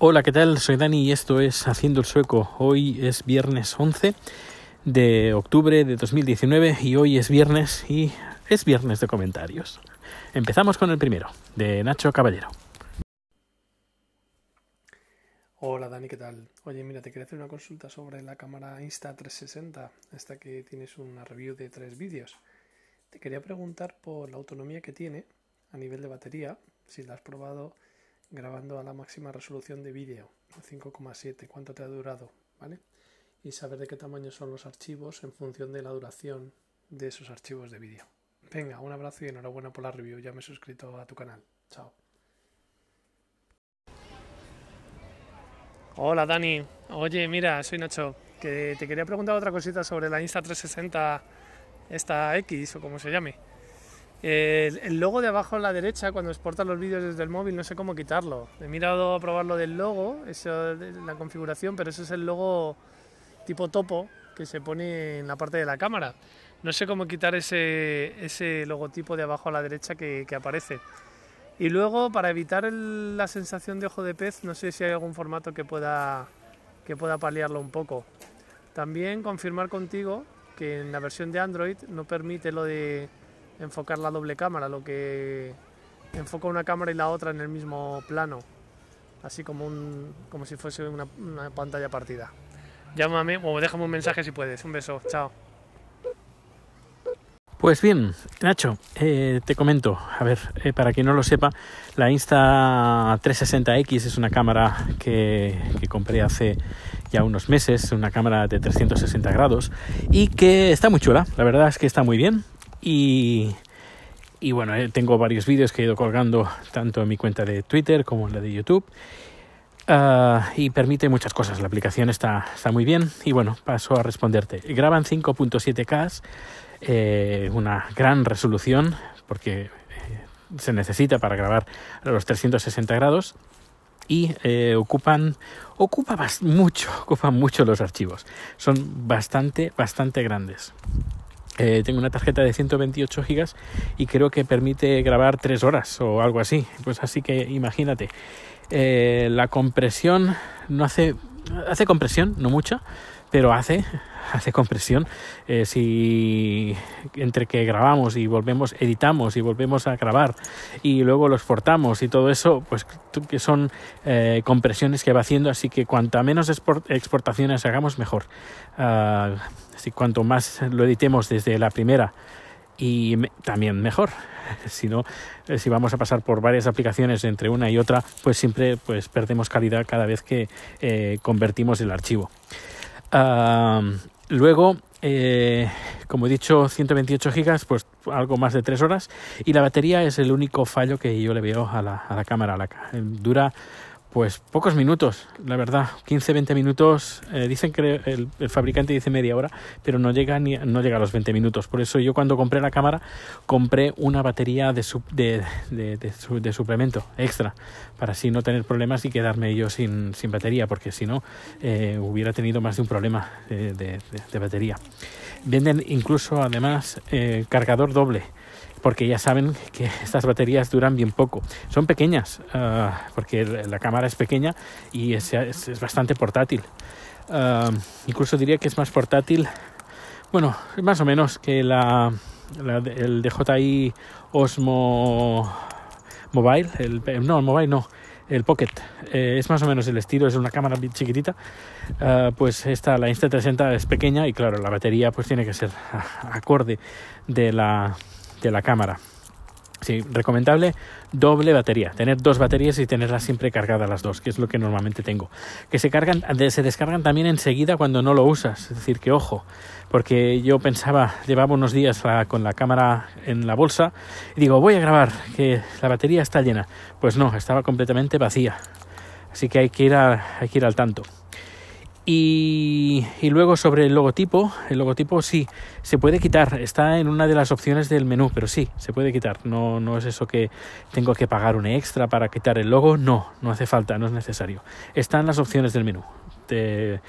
Hola, ¿qué tal? Soy Dani y esto es Haciendo el Sueco. Hoy es viernes 11 de octubre de 2019 y hoy es viernes y es viernes de comentarios. Empezamos con el primero, de Nacho Caballero. Hola Dani, ¿qué tal? Oye, mira, te quería hacer una consulta sobre la cámara Insta360, esta que tienes una review de tres vídeos. Te quería preguntar por la autonomía que tiene a nivel de batería, si la has probado grabando a la máxima resolución de vídeo, 5,7, cuánto te ha durado, ¿vale? Y saber de qué tamaño son los archivos en función de la duración de esos archivos de vídeo. Venga, un abrazo y enhorabuena por la review, ya me he suscrito a tu canal. Chao. Hola Dani, oye mira, soy Nacho, que te quería preguntar otra cosita sobre la Insta360, esta X o como se llame. El, logo de abajo a la derecha, cuando exportas los vídeos desde el móvil, no sé cómo quitarlo. He mirado a probarlo del logo, eso, la configuración, pero eso es el logo tipo topo que se pone en la parte de la cámara. No sé cómo quitar ese, ese logotipo de abajo a la derecha que, que aparece. Y luego, para evitar la sensación de ojo de pez, no sé si hay algún formato que pueda, que pueda paliarlo un poco. También confirmar contigo que en la versión de Android no permite lo de enfocar la doble cámara, lo que enfoca una cámara y la otra en el mismo plano, así como, un, como si fuese una, pantalla partida. Llámame o déjame un mensaje si puedes. Un beso, chao. Pues bien, Nacho, eh, te comento, a ver, eh, para quien no lo sepa, la Insta360X es una cámara que, que, compré hace ya unos meses, una cámara de 360 grados y que está muy chula, la verdad es que está muy bien, y, y bueno, eh, tengo varios vídeos que he ido colgando tanto en mi cuenta de Twitter como en la de YouTube. Ah, y permite muchas cosas. La aplicación está, está muy bien. Y bueno, paso a responderte. Graban 5.7K, eh, una gran resolución, porque eh, se necesita para grabar a los 360 grados. Y ocupan, ocupa mucho, ocupan mucho los archivos. Son bastante, bastante grandes. Eh, tengo una tarjeta de 128 gigas y creo que permite grabar 3 horas o algo así. Pues así que imagínate. Eh, la compresión no hace, hace compresión, no mucha, pero hace, hace compresión. Eh, si entre que grabamos y volvemos, editamos y volvemos a grabar y luego lo exportamos y todo eso, pues que son eh, compresiones que va haciendo, así que cuanta menos exportaciones hagamos, mejor. Uh, cuanto más lo editemos desde la primera y también mejor. Si eh, si vamos a pasar por varias aplicaciones entre una y otra, pues siempre pues perdemos calidad cada vez que convertimos el archivo luego, eh, como he dicho, 128 gigas, pues algo más de 3 horas. Y la batería es el único fallo que yo le veo a la, a la cámara. La, dura pues pocos minutos, la verdad, 15-20 minutos. Eh, dicen que el, fabricante dice media hora, pero no llega, ni, no llega a los 20 minutos. Por eso yo cuando compré la cámara compré una batería de, de, de, suplemento extra, para así no tener problemas y quedarme yo sin, sin batería, porque si no eh, hubiera tenido más de un problema de, batería. Venden incluso además eh, cargador doble porque ya saben que estas baterías duran bien poco. Son pequeñas, ah, porque la cámara es pequeña y es, bastante portátil. Ah, incluso diría que es más portátil, bueno, más o menos que la, el DJI Osmo Mobile, el, no, el Mobile no, el Pocket. Eh, es más o menos el estilo, es una cámara chiquitita. Ah, pues esta, la Insta360 es pequeña y claro, la batería pues tiene que ser acorde de la, de la cámara. Sí, recomendable doble batería, tener dos baterías y tenerlas siempre cargadas las dos, que es lo que normalmente tengo. Que se cargan, se descargan también enseguida cuando no lo usas, es decir, que ojo, porque yo pensaba, llevaba unos días con la cámara en la bolsa y digo, voy a grabar, que la batería está llena. Pues no, estaba completamente vacía. Así que hay que ir, hay que ir al tanto. Y, luego sobre el logotipo, el logotipo sí, se puede quitar, está en una de las opciones del menú, pero sí, se puede quitar. No, no es eso que tengo que pagar un extra para quitar el logo, no, no hace falta, no es necesario. Está en las opciones del menú, te,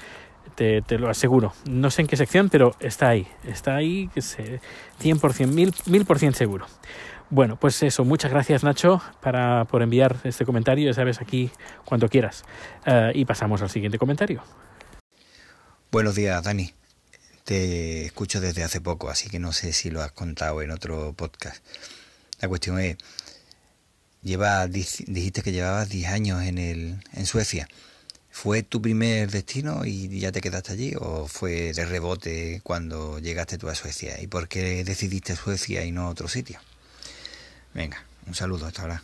te, lo aseguro. No sé en qué sección, pero está ahí, está ahí, que sé, 100%, 1000%, 1000 seguro. Bueno, pues eso, muchas gracias Nacho para, por enviar este comentario, ya sabes, aquí cuando quieras. Uh, y pasamos al siguiente comentario. Buenos días, Dani. Te escucho desde hace poco, así que no sé si lo has contado en otro podcast. La cuestión es, lleva, dijiste que llevabas 10 años en, el, en Suecia. ¿Fue tu primer destino y ya te quedaste allí o fue de rebote cuando llegaste tú a Suecia? ¿Y por qué decidiste Suecia y no otro sitio? Venga, un saludo, hasta ahora.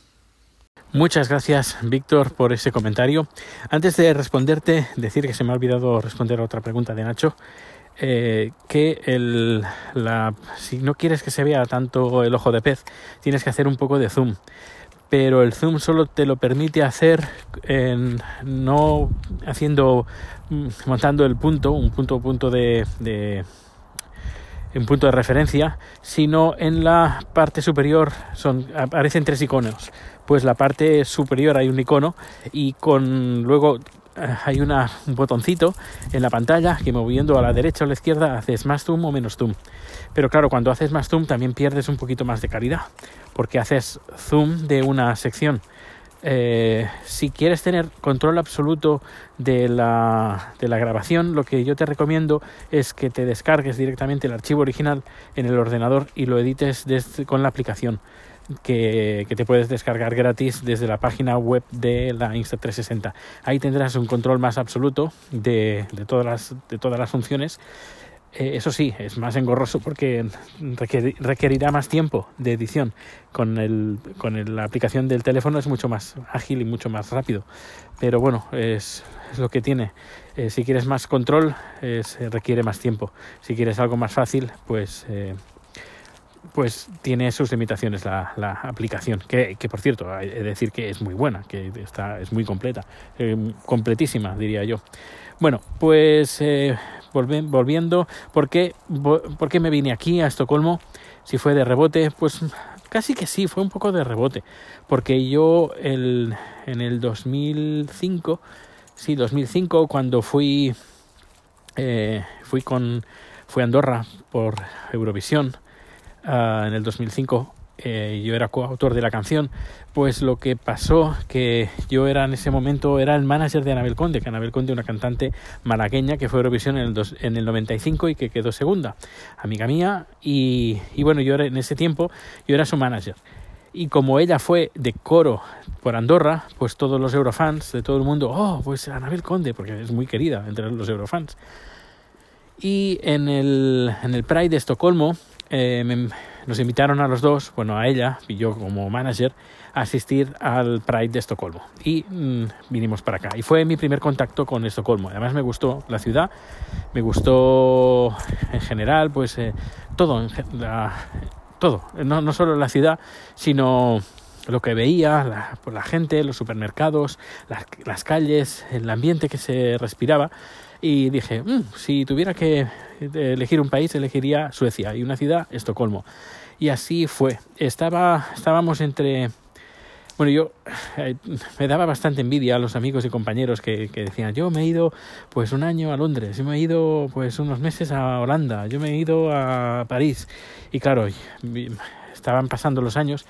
Muchas gracias, Víctor, por ese comentario. Antes de responderte, decir que se me ha olvidado responder a otra pregunta de Nacho. Eh, que el, la, si no quieres que se vea tanto el ojo de pez, tienes que hacer un poco de zoom. Pero el zoom solo te lo permite hacer en, no haciendo, mm, montando el punto, un punto, punto de en punto de referencia, sino en la parte superior son, aparecen tres iconos. Pues la parte superior hay un icono y con luego eh, hay una, un botoncito en la pantalla que moviendo a la derecha o a la izquierda haces más zoom o menos zoom. Pero claro, cuando haces más zoom también pierdes un poquito más de calidad porque haces zoom de una sección. Eh, si quieres tener control absoluto de la, de la, grabación, lo que yo te recomiendo es que te descargues directamente el archivo original en el ordenador y lo edites desde, con la aplicación que, que, te puedes descargar gratis desde la página web de la Insta360. Ahí tendrás un control más absoluto de, de, todas, las, de todas las funciones eh, eso sí, es más engorroso porque requerirá más tiempo de edición. Con, el, con la aplicación del teléfono es mucho más ágil y mucho más rápido. Pero bueno, es, lo que tiene. Eh, si quieres más control, es, requiere más tiempo. Si quieres algo más fácil, pues, eh, pues tiene sus limitaciones la, la aplicación. Que, que, por cierto, hay que decir que es muy buena, que está, es muy completa, completísima, diría yo. Bueno, pues volviendo, ¿por qué, ¿por qué me vine aquí a Estocolmo? Si fue de rebote, pues casi que sí, fue un poco de rebote, porque yo el, en el 2005, sí, 2005, cuando fui, eh, fui con, fui a Andorra por Eurovisión, uh, en el 2005 eh, yo era coautor de la canción, pues lo que pasó que yo era en ese momento era el manager de Anabel Conde, que Anabel Conde una cantante malagueña que fue Eurovisión en el, dos, en el 95 y que quedó segunda, amiga mía, y, y bueno, yo era, en ese tiempo yo era su manager. Y como ella fue de coro por Andorra, pues todos los eurofans de todo el mundo, oh, pues Anabel Conde, porque es muy querida entre los eurofans. Y en el, en el Pride de Estocolmo, eh, nos invitaron a los dos, bueno, a ella y yo como manager, a asistir al Pride de Estocolmo. Y mmm, vinimos para acá. Y fue mi primer contacto con Estocolmo. Además me gustó la ciudad, me gustó en general, pues eh, todo, la, todo. No, solo la ciudad, sino lo que veía, la, pues la gente, los supermercados, las, calles, el ambiente que se respiraba. Y dije, mmm, si tuviera que elegir un país, elegiría Suecia y una ciudad, Estocolmo. Y así fue. Estaba, estábamos entre... Bueno, yo eh, me daba bastante envidia a los amigos y compañeros que, que, decían, yo me he ido pues un año a Londres, yo me he ido pues unos meses a Holanda, yo me he ido a París. Y claro, estaban pasando los años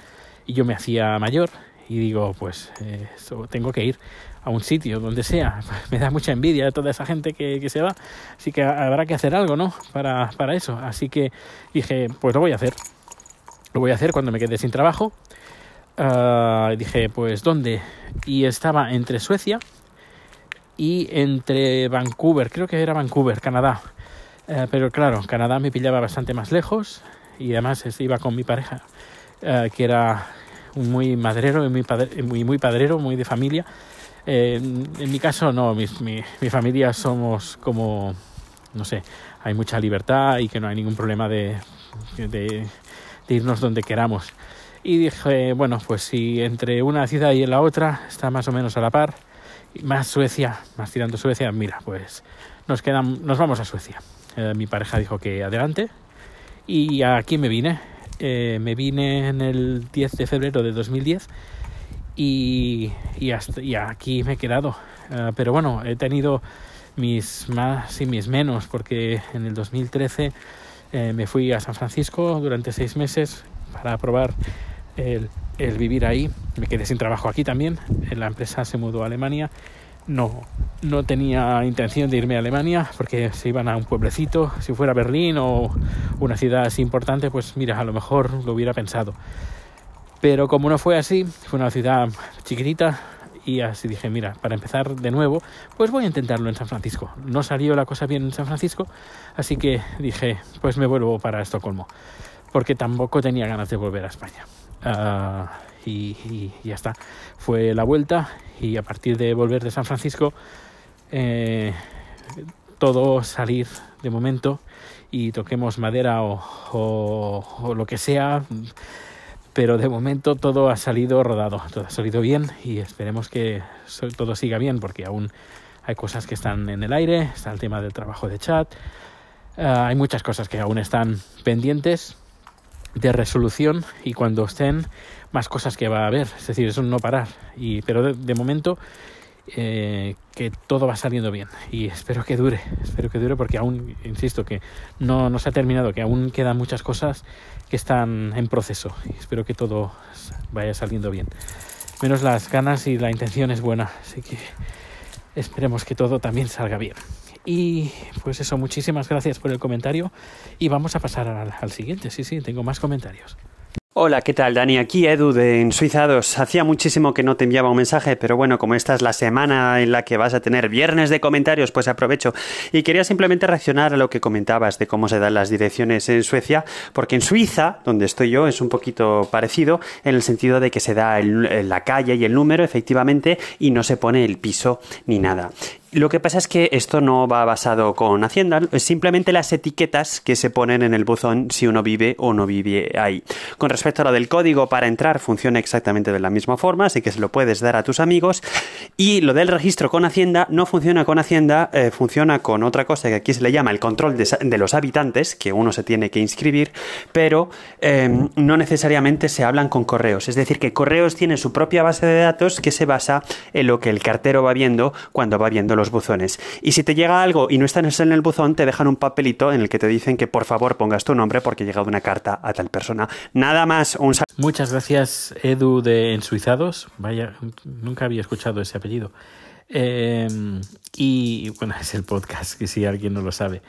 y yo me hacía mayor y digo, pues eh, tengo que ir a un sitio, donde sea. Me da mucha envidia toda esa gente que, se va. Así que habrá que hacer algo, ¿no? Para, para eso. Así que dije, pues lo voy a hacer. Lo voy a hacer cuando me quede sin trabajo. Uh, dije, pues ¿dónde? Y estaba entre Suecia y entre Vancouver. Creo que era Vancouver, Canadá. Uh, pero claro, Canadá me pillaba bastante más lejos. Y además iba con mi pareja, uh, que era muy madrero y muy, padre, muy, muy padrero, muy de familia. Eh, en mi caso, no, mi, mi, mi, familia somos como, no sé, hay mucha libertad y que no hay ningún problema de, de, de irnos donde queramos. Y dije, bueno, pues si entre una ciudad y la otra está más o menos a la par, más Suecia, más tirando Suecia, mira, pues nos, quedan, nos vamos a Suecia. Eh, mi pareja dijo que adelante y aquí me vine. Eh, me vine en el 10 de febrero de 2010 y, aquí me he quedado. Uh, pero bueno, he tenido mis más y mis menos, porque en el 2013 eh, me fui a San Francisco durante seis meses para probar el, vivir ahí. Me quedé sin trabajo aquí también. La empresa se mudó a Alemania. No, no tenía intención de irme a Alemania porque se iban a un pueblecito. Si fuera Berlín o una ciudad así importante, pues mira, a lo mejor lo hubiera pensado. Pero como no fue así, fue una ciudad chiquitita y así dije, mira, para empezar de nuevo, pues voy a intentarlo en San Francisco. No salió la cosa bien en San Francisco, así que dije, pues me vuelvo para Estocolmo, porque tampoco tenía ganas de volver a España. Uh, y, y, ya está. Fue la vuelta y a partir de volver de San Francisco, eh, todo salir de momento y toquemos madera o, o, o lo que sea pero de momento todo ha salido rodado, todo ha salido bien y esperemos que todo siga bien porque aún hay cosas que están en el aire, está el tema del trabajo de chat, uh, hay muchas cosas que aún están pendientes de resolución y cuando estén más cosas que va a haber, es decir, es un no parar, y, pero de momento eh, que todo va saliendo bien y espero que dure, espero que dure porque aún, insisto, que no, no se ha terminado, que aún quedan muchas cosas que están en proceso y espero que todo vaya saliendo bien. Menos las ganas y la intención es buena, así que esperemos que todo también salga bien. Y pues eso, muchísimas gracias por el comentario y vamos a pasar al, al siguiente. Sí, sí, tengo más comentarios. Hola, ¿qué tal, Dani? Aquí Edu de En Suizados. Hacía muchísimo que no te enviaba un mensaje, pero bueno, como esta es la semana en la que vas a tener viernes de comentarios, pues aprovecho. Y quería simplemente reaccionar a lo que comentabas de cómo se dan las direcciones en Suecia, porque en Suiza, donde estoy yo, es un poquito parecido, en el sentido de que se da la calle y el número, efectivamente, y no se pone el piso ni nada. Lo que pasa es que esto no va basado con Hacienda, es simplemente las etiquetas que se ponen en el buzón si uno vive o no vive ahí. Con respecto a lo del código para entrar, funciona exactamente de la misma forma, así que se lo puedes dar a tus amigos. Y lo del registro con Hacienda no funciona con Hacienda, eh, funciona con otra cosa que aquí se le llama el control de, los habitantes, que uno se tiene que inscribir, pero eh, no necesariamente se hablan con correos. Es decir, que correos tiene su propia base de datos que se basa en lo que el cartero va viendo cuando va viendo los buzones. Y si te llega algo y no estás en el buzón, te dejan un papelito en el que te dicen que por favor pongas tu nombre porque ha llegado una carta a tal persona. Nada más, un Muchas gracias, Edu de Ensuizados. Vaya, nunca había escuchado ese apellido. Eh, y bueno, es el podcast, que si alguien no lo sabe.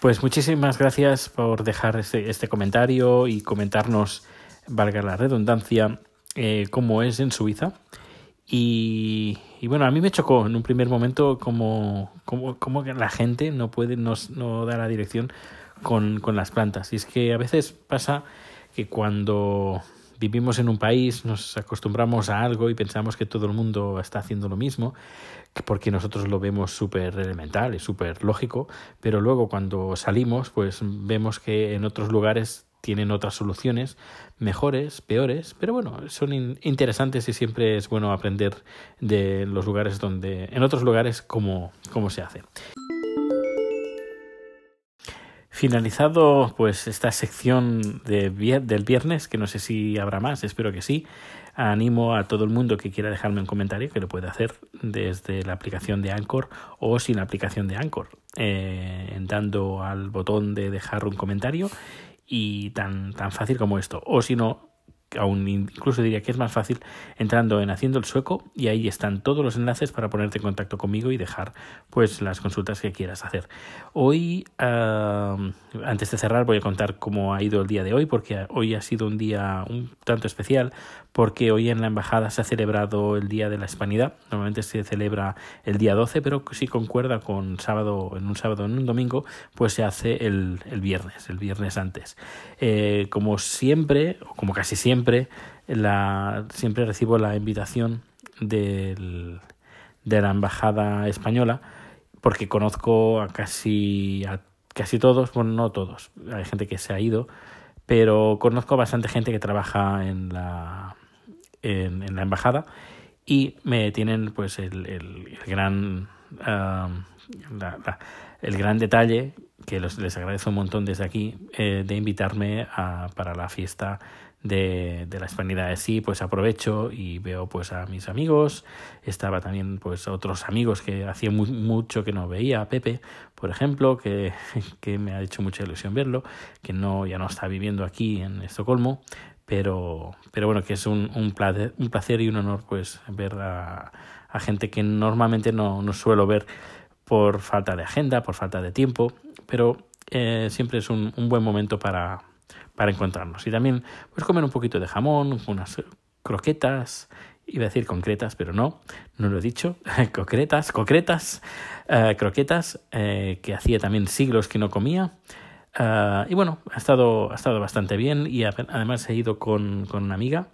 Pues muchísimas gracias por dejar este, este comentario y comentarnos, valga la redundancia, eh, cómo es en Suiza. Y, y, bueno, a mí me chocó en un primer momento como, como, como la gente no puede, no, no da la dirección con, con las plantas. Y es que a veces pasa que cuando vivimos en un país nos acostumbramos a algo y pensamos que todo el mundo está haciendo lo mismo, porque nosotros lo vemos súper elemental y súper lógico, pero luego cuando salimos pues vemos que en otros lugares tienen otras soluciones mejores, peores, pero bueno, son in interesantes y siempre es bueno aprender de los lugares donde, en otros lugares, cómo, cómo se hace. Finalizado pues esta sección de, del viernes, que no sé si habrá más, espero que sí, animo a todo el mundo que quiera dejarme un comentario, que lo puede hacer desde la aplicación de Anchor o sin la aplicación de Anchor, eh, dando al botón de dejar un comentario y tan, tan fácil como esto. O si no, aún incluso diría que es más fácil entrando en Haciendo el Sueco y ahí están todos los enlaces para ponerte en contacto conmigo y dejar pues las consultas que quieras hacer. Hoy, uh, antes de cerrar, voy a contar cómo ha ido el día de hoy porque hoy ha sido un día un tanto especial porque hoy en la embajada se ha celebrado el Día de la Hispanidad. Normalmente se celebra el día 12, pero si concuerda con sábado, en un sábado o en un domingo, pues se hace el, el viernes, el viernes antes. Eh, como siempre, o como casi siempre, la, siempre recibo la invitación del, de la embajada española porque conozco a casi a casi todos, bueno, no todos, hay gente que se ha ido, pero conozco bastante gente que trabaja en la en, en la embajada y me tienen pues el, el, gran uh, la, la, el gran detalle que los, les agradezco un montón desde aquí eh, de invitarme a, para la fiesta de, de la hispanidad. De sí, pues aprovecho y veo pues a mis amigos, estaba también pues otros amigos que hacía muy, mucho que no veía, Pepe, por ejemplo, que, que me ha hecho mucha ilusión verlo, que no ya no está viviendo aquí en Estocolmo, pero, pero bueno, que es un, un, placer, un placer y un honor pues ver a, a gente que normalmente no, no suelo ver por falta de agenda, por falta de tiempo, pero eh, siempre es un, un, buen momento para, para encontrarnos. Y también pues comer un poquito de jamón, unas croquetas, iba a decir concretas, pero no, no lo he dicho, concretas, concretas, eh, croquetas, eh, que hacía también siglos que no comía. Uh, y bueno, ha estado, ha estado bastante bien y además he ido con, con una amiga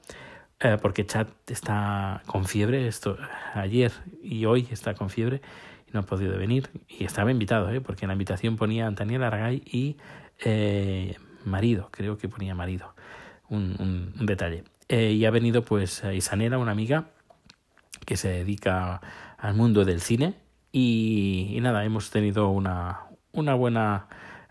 uh, porque Chad está con fiebre, esto, ayer y hoy está con fiebre y no ha podido venir y estaba invitado, ¿eh? porque en la invitación ponía Daniel Aragay y eh, marido, creo que ponía marido, un, un, detalle. Eh, y ha venido pues Isanela, una amiga que se dedica al mundo del cine y, y nada, hemos tenido una, una buena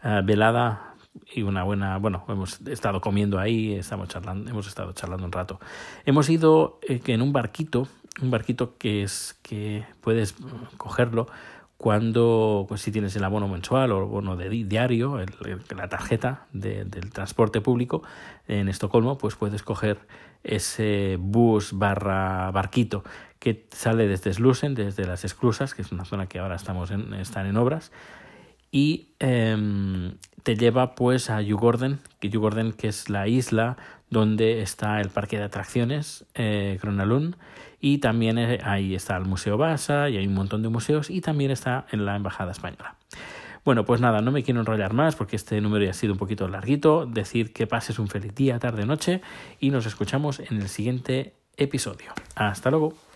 uh, velada y una buena, bueno, hemos estado comiendo ahí, estamos charlando, hemos estado charlando un rato. Hemos ido eh, en un barquito, un barquito que es que puedes cogerlo cuando, pues si tienes el abono mensual o el bono de diario, el, la tarjeta de, del transporte público en Estocolmo, pues puedes coger ese bus barra barquito que sale desde Slusen, desde las Esclusas, que es una zona que ahora estamos en, están en obras, y eh, te lleva pues a Djurgården, que que es la isla donde está el parque de atracciones eh, y también eh, ahí está el Museo Basa y hay un montón de museos y también está en la Embajada Española. Bueno, pues nada, no me quiero enrollar más porque este número ya ha sido un poquito larguito. Decir que pases un feliz día, tarde, noche y nos escuchamos en el siguiente episodio. Hasta luego.